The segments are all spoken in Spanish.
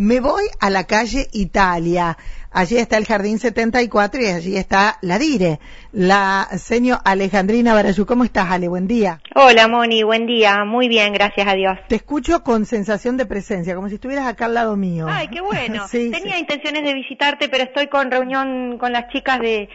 Me voy a la calle Italia. Allí está el Jardín 74 y allí está la Dire, la señor Alejandrina Barayú. ¿Cómo estás, Ale? Buen día. Hola, Moni. Buen día. Muy bien, gracias a Dios. Te escucho con sensación de presencia, como si estuvieras acá al lado mío. Ay, qué bueno. Tenía intenciones de visitarte, pero estoy con reunión con las chicas de,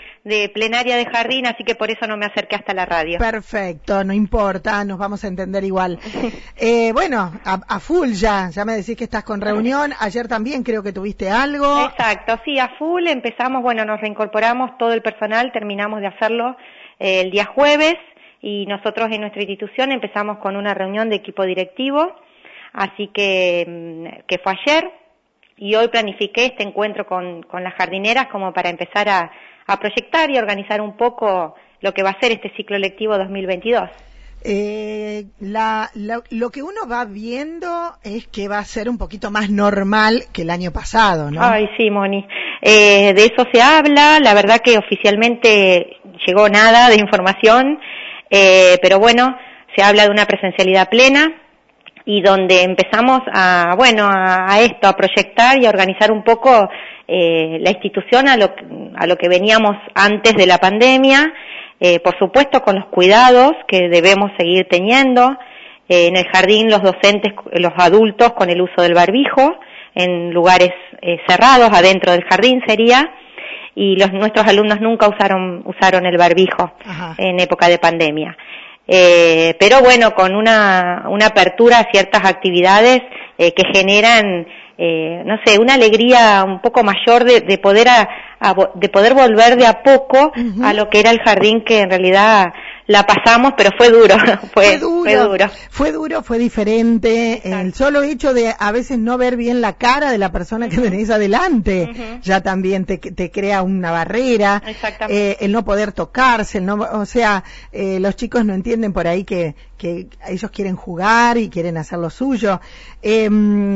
plenaria de jardín, así que por eso no me acerqué hasta la radio. Perfecto, no importa, nos vamos a entender igual. eh, bueno, a, a, full ya, ya me decís que estás con reunión. Ayer también creo que tuviste algo. Exacto, sí, full, empezamos, bueno, nos reincorporamos todo el personal, terminamos de hacerlo eh, el día jueves y nosotros en nuestra institución empezamos con una reunión de equipo directivo, así que, mm, que fue ayer y hoy planifiqué este encuentro con, con las jardineras como para empezar a, a proyectar y organizar un poco lo que va a ser este ciclo lectivo 2022 eh, la, lo que uno va viendo es que va a ser un poquito más normal que el año pasado, ¿no? Ay, sí, Moni. Eh, de eso se habla, la verdad que oficialmente llegó nada de información, eh, pero bueno, se habla de una presencialidad plena y donde empezamos a, bueno, a, esto, a proyectar y a organizar un poco eh, la institución a lo, a lo que veníamos antes de la pandemia eh, por supuesto con los cuidados que debemos seguir teniendo, eh, en el jardín los docentes, los adultos con el uso del barbijo, en lugares eh, cerrados, adentro del jardín sería, y los, nuestros alumnos nunca usaron, usaron el barbijo en época de pandemia. pero bueno, con una, una apertura a ciertas actividades que generan eh, no sé, una alegría un poco mayor de, de poder a, de poder volver de a poco a lo que era el jardín que en realidad la pasamos, pero fue duro, fue, duro, fue duro, fue diferente. El solo hecho de a veces no ver bien la cara de la persona que tenés adelante, ya también te, te, crea una barrera. Eh, el no poder tocarse, el no, o sea, eh, los chicos no entienden por ahí que, que ellos quieren jugar y quieren hacer lo suyo. Eh,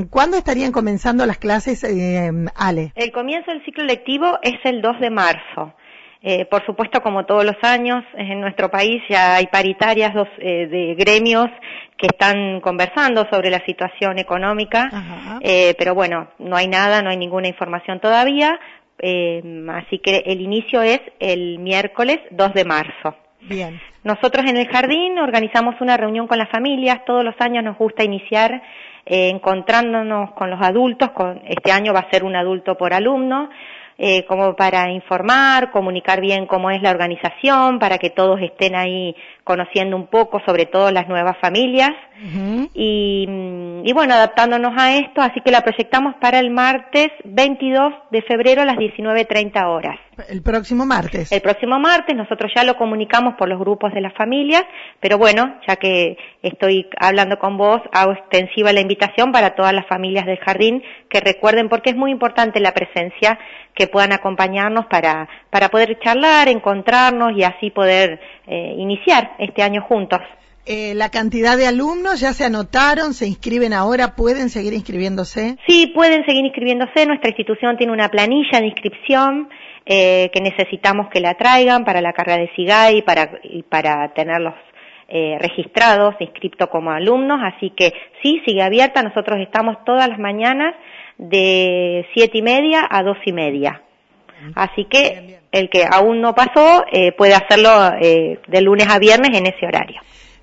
¿Cuándo estarían comenzando las clases, eh, Ale? El comienzo del ciclo lectivo es el 2 de marzo. Eh, por supuesto, como todos los años, en nuestro país ya hay paritarias eh, de gremios que están conversando sobre la situación económica, eh, pero bueno, no hay nada, no hay ninguna información todavía, así que el inicio es el miércoles 2 de marzo. Bien. Nosotros en el jardín organizamos una reunión con las familias, todos los años nos gusta iniciar encontrándonos con los adultos, con, este año va a ser un adulto por alumno, eh, como para informar, comunicar bien cómo es la organización, para que todos estén ahí conociendo un poco, sobre todo las nuevas familias. y, y, bueno, adaptándonos a esto, así que la proyectamos para el martes 22 de febrero a las 19.30 horas. El próximo martes. El próximo martes, nosotros ya lo comunicamos por los grupos de las familias, pero bueno, ya que estoy hablando con vos, hago extensiva la invitación para todas las familias del jardín que recuerden, porque es muy importante la presencia, que puedan acompañarnos para, para poder charlar, encontrarnos y así poder eh, iniciar este año juntos. Eh, la cantidad de alumnos ya se anotaron, se inscriben ahora, ¿pueden seguir inscribiéndose? Sí, pueden seguir inscribiéndose. Nuestra institución tiene una planilla de inscripción eh, que necesitamos que la traigan para la carrera de SIGAI para, y para tenerlos eh, registrados, inscriptos como alumnos. Así que sí, sigue abierta. Nosotros estamos todas las mañanas de siete y media a dos y media. Así que el que aún no pasó eh, puede hacerlo eh, de lunes a viernes en ese horario.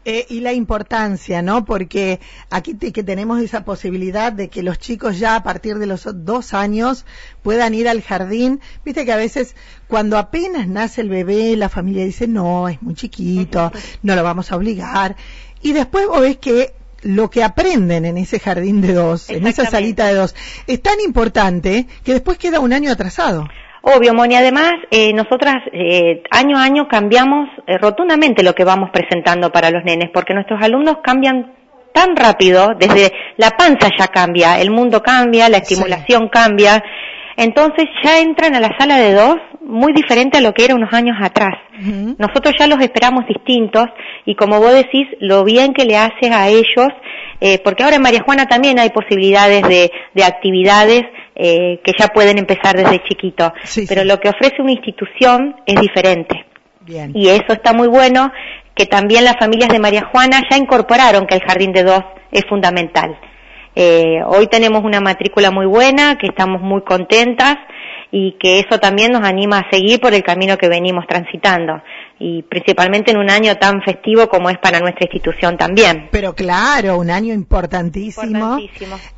Eh, y la importancia, ¿no? Porque aquí que tenemos esa posibilidad de que los chicos ya a partir de los dos años puedan ir al jardín. Viste que a veces cuando apenas nace el bebé, la familia dice, no, es muy chiquito, no lo vamos a obligar. Y después vos ves que lo que aprenden en ese jardín de dos, en esa salita de dos, es tan importante que después queda un año atrasado. Obvio, Moni. Además, eh, nosotras eh, año a año cambiamos eh, rotundamente lo que vamos presentando para los nenes, porque nuestros alumnos cambian tan rápido, desde la panza ya cambia, el mundo cambia, la estimulación cambia, entonces ya entran a la sala de dos muy diferente a lo que era unos años atrás. Nosotros ya los esperamos distintos y como vos decís, lo bien que le haces a ellos, eh, porque ahora en María Juana también hay posibilidades de, de actividades eh, que ya pueden empezar desde chiquito. Pero lo que ofrece una institución es diferente. Y eso está muy bueno, que también las familias de María Juana ya incorporaron que el jardín de dos es fundamental. Eh, hoy tenemos una matrícula muy buena, que estamos muy contentas y que eso también nos anima a seguir por el camino que venimos transitando y principalmente en un año tan festivo como es para nuestra institución también. Pero claro, un año importantísimo.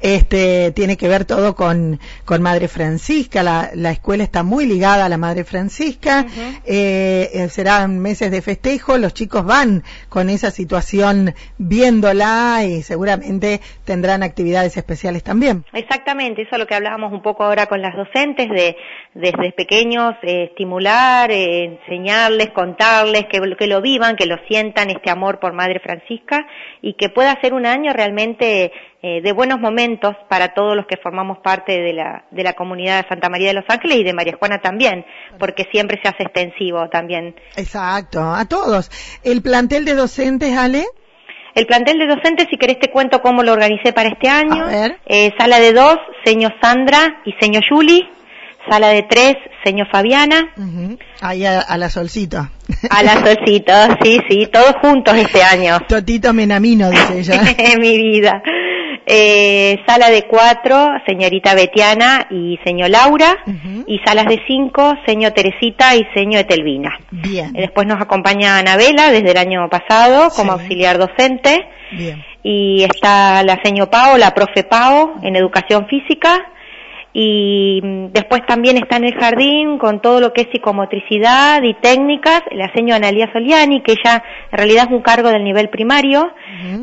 Este tiene que ver todo con, con Madre Francisca. La, la escuela está muy ligada a la Madre Francisca. Eh, eh, serán meses de festejo. Los chicos van con esa situación viéndola y seguramente tendrán actividades especiales también. Exactamente, eso es lo que hablábamos un poco ahora con las docentes de desde pequeños eh, estimular, enseñarles, contar que, que lo vivan, que lo sientan este amor por Madre Francisca y que pueda ser un año realmente eh, de buenos momentos para todos los que formamos parte de la, de la comunidad de Santa María de los Ángeles y de María Juana también, porque siempre se hace extensivo también. Exacto, a todos. ¿El plantel de docentes, Ale? El plantel de docentes, si querés te cuento cómo lo organicé para este año. Eh, sala de dos, señor Sandra y señor Juli. Sala de tres, señor Fabiana. Ahí a, la solcita. A la solcita, sí, sí, todos juntos este año. Totito Menamino, dice ella. Mi vida. Eh, sala de cuatro, señorita Betiana y señor Laura. Y salas de cinco, señor Teresita y señor Etelvina. Bien. Eh, después nos acompaña Anabela desde el año pasado como auxiliar docente. Bien. Y está la señor Pao, la profe Pao en educación física y mm, después también está en el jardín con todo lo que es psicomotricidad y técnicas, la señora Analia Soliani, que ya en realidad es un cargo del nivel primario,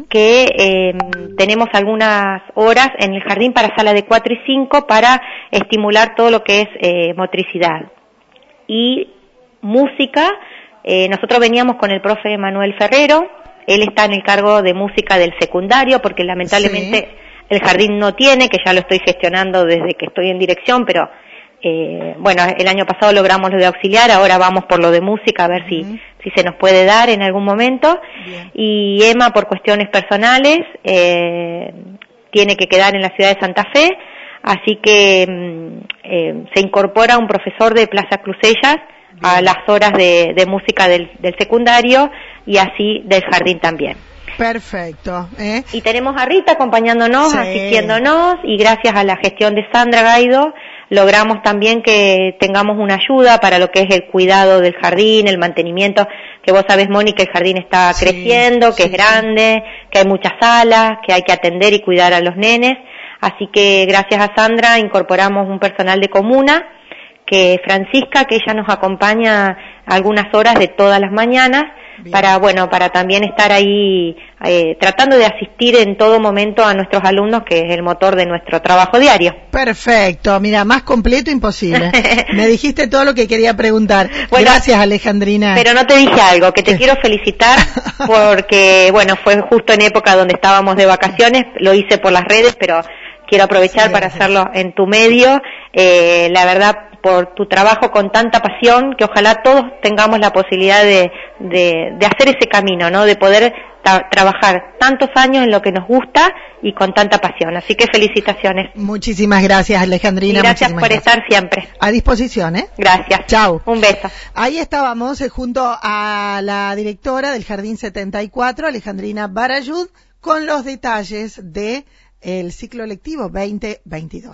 que em, tenemos algunas horas en el jardín para sala de 4 y 5 para estimular todo lo que es eh, motricidad. Y música, eh, nosotros veníamos con el profe Manuel Ferrero, él está en el cargo de música del secundario porque lamentablemente el jardín no tiene, que ya lo estoy gestionando desde que estoy en dirección, pero eh, bueno, el año pasado logramos lo de auxiliar, ahora vamos por lo de música a ver si, si se nos puede dar en algún momento. Y Emma, por cuestiones personales, eh, tiene que quedar en la ciudad de Santa Fe, así que mm, eh, se incorpora un profesor de Plaza Crucellas a las horas de, de música del, del secundario y así del jardín también. Perfecto. ¿eh? Y tenemos a Rita acompañándonos, asistiéndonos y gracias a la gestión de Sandra Gaido logramos también que tengamos una ayuda para lo que es el cuidado del jardín, el mantenimiento, que vos sabés, Mónica, el jardín está creciendo, que es grande, que hay muchas salas, que hay que atender y cuidar a los nenes. Así que gracias a Sandra incorporamos un personal de comuna, que Francisca, que ella nos acompaña algunas horas de todas las mañanas, para bueno para también estar ahí eh, tratando de asistir en todo momento a nuestros alumnos que es el motor de nuestro trabajo diario. Perfecto. Mira más completo imposible. Me dijiste todo lo que quería preguntar. Gracias Alejandrina. pero no te dije algo que te quiero felicitar porque bueno fue justo en época donde estábamos de vacaciones lo hice por las redes pero quiero aprovechar para hacerlo en tu medio. Eh, la verdad, por tu trabajo con tanta pasión, que ojalá todos tengamos la posibilidad de, de, hacer ese camino, ¿no? De poder trabajar tantos años en lo que nos gusta y con tanta pasión. Así que felicitaciones. Muchísimas gracias, Alejandrina. gracias por estar siempre. A disposición, ¿eh? Gracias. Chao. Un beso. Ahí estábamos eh, junto a la directora del Jardín 74, Alejandrina Barayud, con los detalles de el ciclo lectivo 2022.